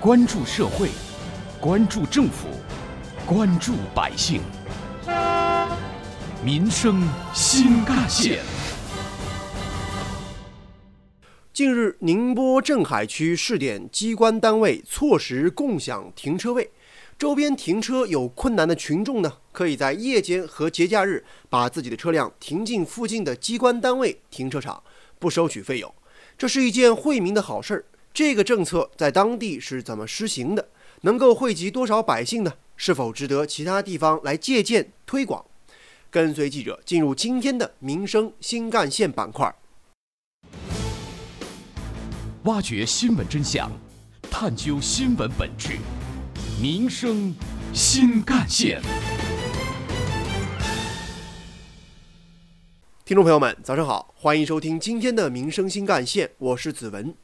关注社会，关注政府，关注百姓，民生新干线。近日，宁波镇海区试点机关单位错时共享停车位，周边停车有困难的群众呢，可以在夜间和节假日把自己的车辆停进附近的机关单位停车场，不收取费用。这是一件惠民的好事儿。这个政策在当地是怎么施行的？能够惠及多少百姓呢？是否值得其他地方来借鉴推广？跟随记者进入今天的民生新干线板块。挖掘新闻真相，探究新闻本质，民生新干线。听众朋友们，早上好，欢迎收听今天的民生新干线，我是子文。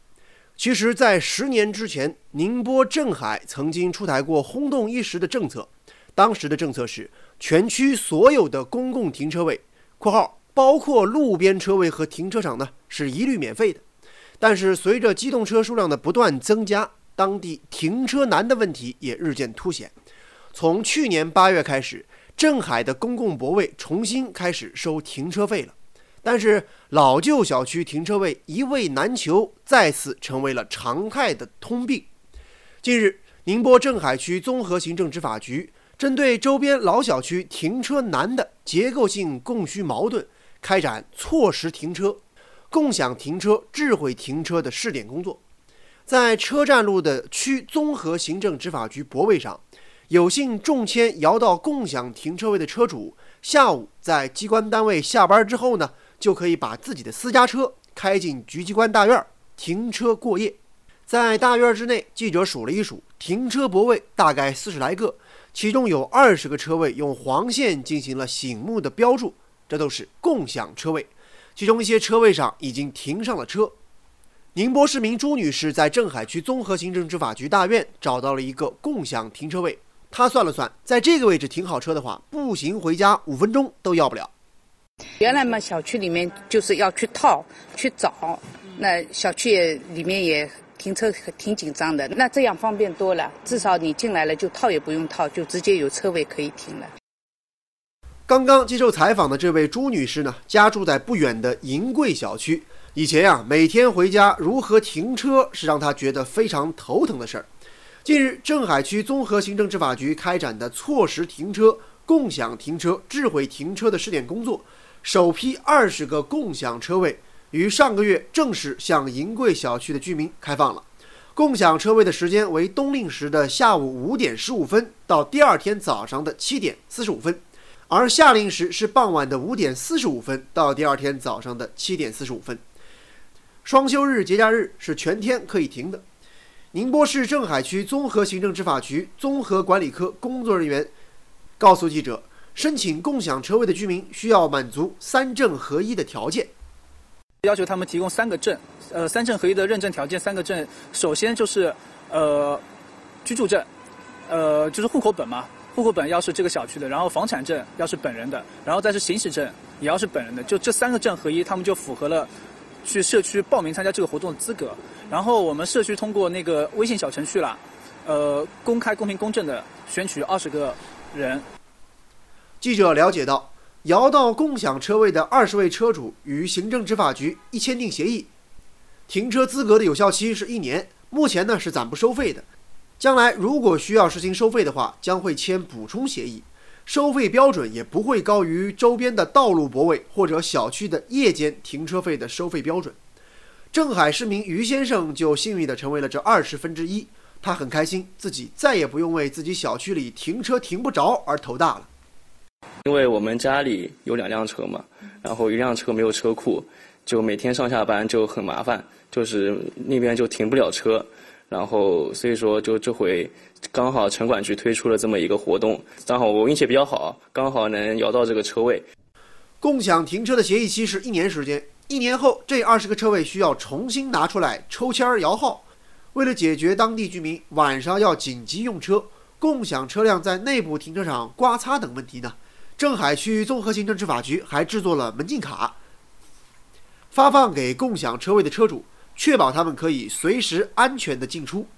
其实，在十年之前，宁波镇海曾经出台过轰动一时的政策，当时的政策是全区所有的公共停车位（括号包括路边车位和停车场呢）是一律免费的。但是，随着机动车数量的不断增加，当地停车难的问题也日渐凸显。从去年八月开始，镇海的公共泊位重新开始收停车费了。但是，老旧小区停车位一位难求，再次成为了常态的通病。近日，宁波镇海区综合行政执法局针对周边老小区停车难的结构性供需矛盾，开展错时停车。共享停车、智慧停车的试点工作，在车站路的区综合行政执法局泊位上，有幸中签摇到共享停车位的车主，下午在机关单位下班之后呢，就可以把自己的私家车开进局机关大院儿停车过夜。在大院儿之内，记者数了一数，停车泊位大概四十来个，其中有二十个车位用黄线进行了醒目的标注，这都是共享车位。其中一些车位上已经停上了车。宁波市民朱女士在镇海区综合行政执法局大院找到了一个共享停车位，她算了算，在这个位置停好车的话，步行回家五分钟都要不了。原来嘛，小区里面就是要去套去找，那小区里面也停车挺紧张的。那这样方便多了，至少你进来了就套也不用套，就直接有车位可以停了。刚刚接受采访的这位朱女士呢，家住在不远的银贵小区。以前呀，每天回家如何停车是让她觉得非常头疼的事儿。近日，镇海区综合行政执法局开展的错时停车、共享停车、智慧停车的试点工作，首批二十个共享车位于上个月正式向银贵小区的居民开放了。共享车位的时间为冬令时的下午五点十五分到第二天早上的七点四十五分。而夏令时是傍晚的五点四十五分到第二天早上的七点四十五分，双休日、节假日是全天可以停的。宁波市镇海区综合行政执法局综合管理科工作人员告诉记者，申请共享车位的居民需要满足三证合一的条件，要求他们提供三个证，呃，三证合一的认证条件，三个证，首先就是呃居住证，呃就是户口本嘛。户口本要是这个小区的，然后房产证要是本人的，然后再是行驶证也要是本人的，就这三个证合一，他们就符合了去社区报名参加这个活动的资格。然后我们社区通过那个微信小程序啦，呃，公开、公平、公正的选取二十个人。记者了解到，摇到共享车位的二十位车主与行政执法局一签订协议，停车资格的有效期是一年，目前呢是暂不收费的。将来如果需要实行收费的话，将会签补充协议，收费标准也不会高于周边的道路泊位或者小区的夜间停车费的收费标准。镇海市民于先生就幸运地成为了这二十分之一，他很开心，自己再也不用为自己小区里停车停不着而头大了。因为我们家里有两辆车嘛，然后一辆车没有车库，就每天上下班就很麻烦，就是那边就停不了车。然后，所以说，就这回刚好城管局推出了这么一个活动，刚好我运气比较好，刚好能摇到这个车位。共享停车的协议期是一年时间，一年后这二十个车位需要重新拿出来抽签儿摇号。为了解决当地居民晚上要紧急用车、共享车辆在内部停车场刮擦等问题呢，镇海区综合行政执法局还制作了门禁卡，发放给共享车位的车主。确保他们可以随时安全的进出，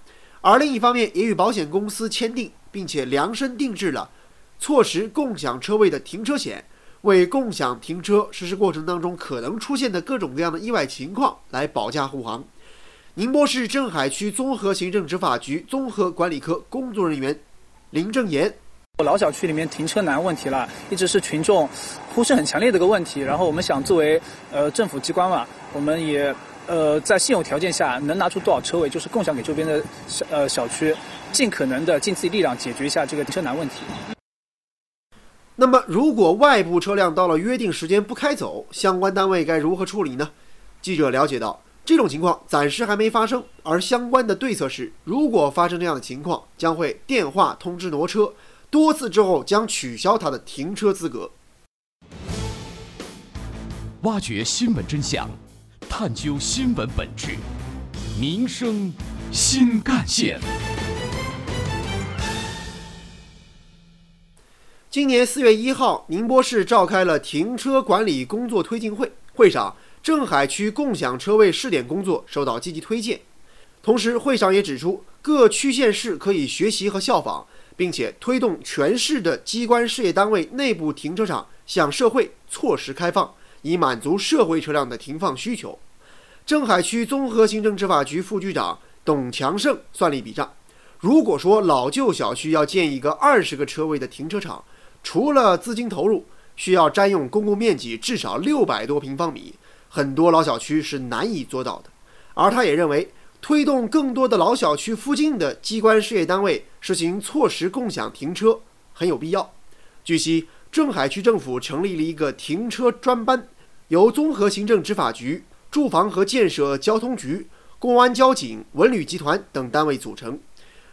而另一方面也与保险公司签订，并且量身定制了错时共享车位的停车险，为共享停车实施过程当中可能出现的各种各样的意外情况来保驾护航。宁波市镇海区综合行政执法局综合管理科工作人员林正言。老小区里面停车难问题了，一直是群众呼声很强烈的一个问题。然后我们想作为呃政府机关嘛，我们也呃在现有条件下能拿出多少车位，就是共享给周边的小呃小区，尽可能的尽自己力量解决一下这个停车难问题。那么，如果外部车辆到了约定时间不开走，相关单位该如何处理呢？记者了解到，这种情况暂时还没发生，而相关的对策是，如果发生这样的情况，将会电话通知挪车。多次之后将取消他的停车资格。挖掘新闻真相，探究新闻本质，民生新干线。今年四月一号，宁波市召开了停车管理工作推进会，会上镇海区共享车位试点工作受到积极推荐。同时，会上也指出，各区县市可以学习和效仿。并且推动全市的机关事业单位内部停车场向社会错时开放，以满足社会车辆的停放需求。镇海区综合行政执法局副局长董强胜算了一笔账：如果说老旧小区要建一个二十个车位的停车场，除了资金投入，需要占用公共面积至少六百多平方米，很多老小区是难以做到的。而他也认为。推动更多的老小区附近的机关事业单位实行错时共享停车很有必要。据悉，镇海区政府成立了一个停车专班，由综合行政执法局、住房和建设交通局、公安交警、文旅集团等单位组成。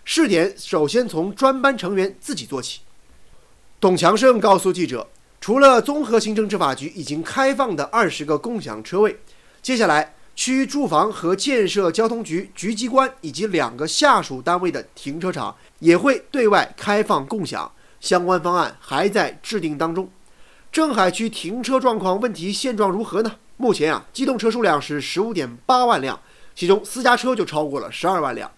试点首先从专班成员自己做起。董强胜告诉记者，除了综合行政执法局已经开放的二十个共享车位，接下来。区住房和建设交通局局机关以及两个下属单位的停车场也会对外开放共享，相关方案还在制定当中。镇海区停车状况问题现状如何呢？目前啊，机动车数量是十五点八万辆，其中私家车就超过了十二万辆。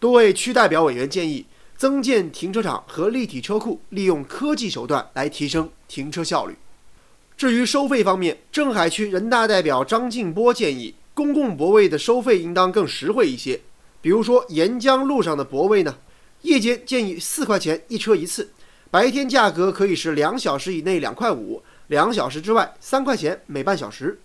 多位区代表委员建议增建停车场和立体车库，利用科技手段来提升停车效率。至于收费方面，镇海区人大代表张静波建议。公共泊位的收费应当更实惠一些，比如说沿江路上的泊位呢，夜间建议四块钱一车一次，白天价格可以是两小时以内两块五，两小时之外三块钱每半小时。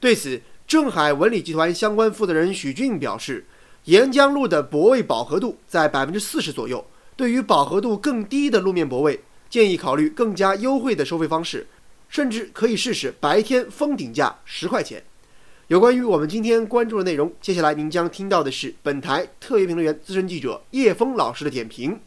对此，镇海文旅集团相关负责人许俊表示，沿江路的泊位饱和度在百分之四十左右，对于饱和度更低的路面泊位，建议考虑更加优惠的收费方式，甚至可以试试白天封顶价十块钱。有关于我们今天关注的内容，接下来您将听到的是本台特约评论员、资深记者叶峰老师的点评。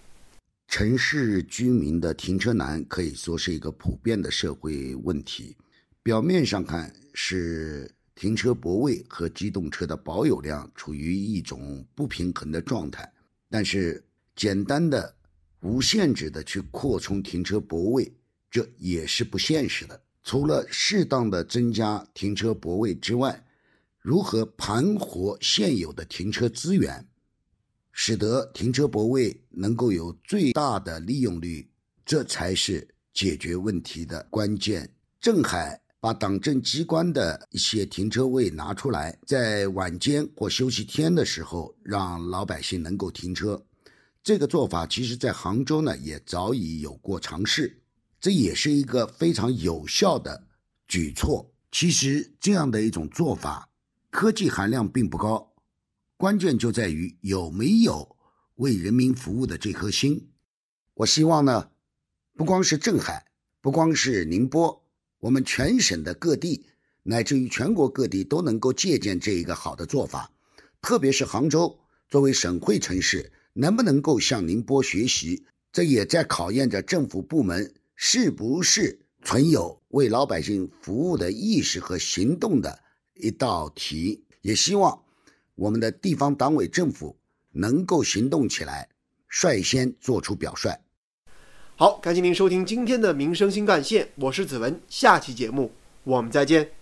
城市居民的停车难可以说是一个普遍的社会问题。表面上看是停车泊位和机动车的保有量处于一种不平衡的状态，但是简单的、无限制的去扩充停车泊位，这也是不现实的。除了适当的增加停车泊位之外，如何盘活现有的停车资源，使得停车泊位能够有最大的利用率，这才是解决问题的关键。镇海把党政机关的一些停车位拿出来，在晚间或休息天的时候，让老百姓能够停车。这个做法，其实在杭州呢也早已有过尝试，这也是一个非常有效的举措。其实这样的一种做法。科技含量并不高，关键就在于有没有为人民服务的这颗心。我希望呢，不光是镇海，不光是宁波，我们全省的各地，乃至于全国各地都能够借鉴这一个好的做法。特别是杭州作为省会城市，能不能够向宁波学习？这也在考验着政府部门是不是存有为老百姓服务的意识和行动的。一道题，也希望我们的地方党委政府能够行动起来，率先做出表率。好，感谢您收听今天的民生新干线，我是子文，下期节目我们再见。